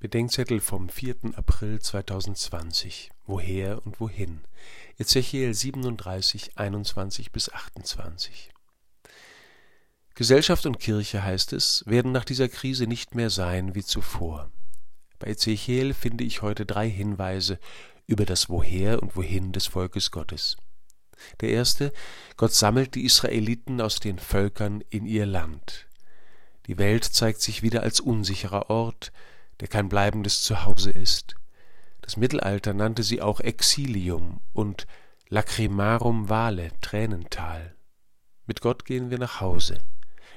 Bedenkzettel vom 4. April 2020. Woher und wohin? Ezechiel 37, 21 bis 28. Gesellschaft und Kirche, heißt es, werden nach dieser Krise nicht mehr sein wie zuvor. Bei Ezechiel finde ich heute drei Hinweise über das Woher und Wohin des Volkes Gottes. Der erste, Gott sammelt die Israeliten aus den Völkern in ihr Land. Die Welt zeigt sich wieder als unsicherer Ort, der kein bleibendes Zuhause ist. Das Mittelalter nannte sie auch Exilium und Lacrimarum Vale, Tränental. Mit Gott gehen wir nach Hause,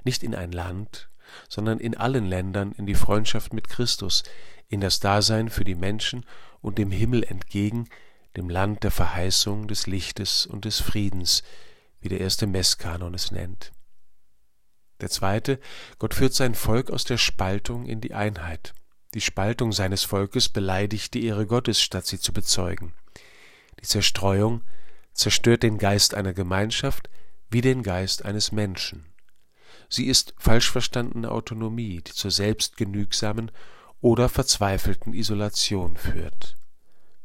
nicht in ein Land, sondern in allen Ländern in die Freundschaft mit Christus, in das Dasein für die Menschen und dem Himmel entgegen, dem Land der Verheißung, des Lichtes und des Friedens, wie der erste Messkanon es nennt. Der zweite, Gott führt sein Volk aus der Spaltung in die Einheit. Die Spaltung seines Volkes beleidigt die Ehre Gottes, statt sie zu bezeugen. Die Zerstreuung zerstört den Geist einer Gemeinschaft wie den Geist eines Menschen. Sie ist falsch verstandene Autonomie, die zur selbstgenügsamen oder verzweifelten Isolation führt.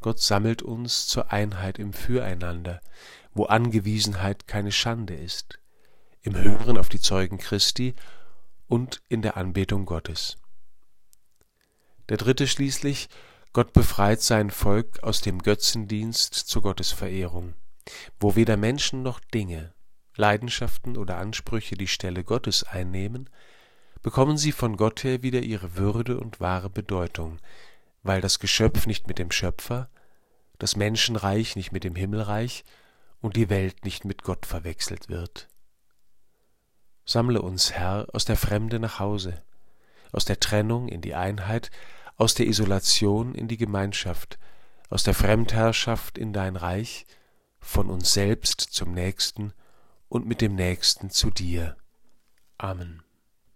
Gott sammelt uns zur Einheit im Füreinander, wo Angewiesenheit keine Schande ist, im Hören auf die Zeugen Christi und in der Anbetung Gottes. Der dritte schließlich, Gott befreit sein Volk aus dem Götzendienst zur Gottesverehrung, wo weder Menschen noch Dinge, Leidenschaften oder Ansprüche die Stelle Gottes einnehmen, bekommen sie von Gott her wieder ihre Würde und wahre Bedeutung, weil das Geschöpf nicht mit dem Schöpfer, das Menschenreich nicht mit dem Himmelreich und die Welt nicht mit Gott verwechselt wird. Sammle uns, Herr, aus der Fremde nach Hause, aus der Trennung in die Einheit, aus der Isolation in die Gemeinschaft, aus der Fremdherrschaft in dein Reich, von uns selbst zum Nächsten und mit dem Nächsten zu dir. Amen.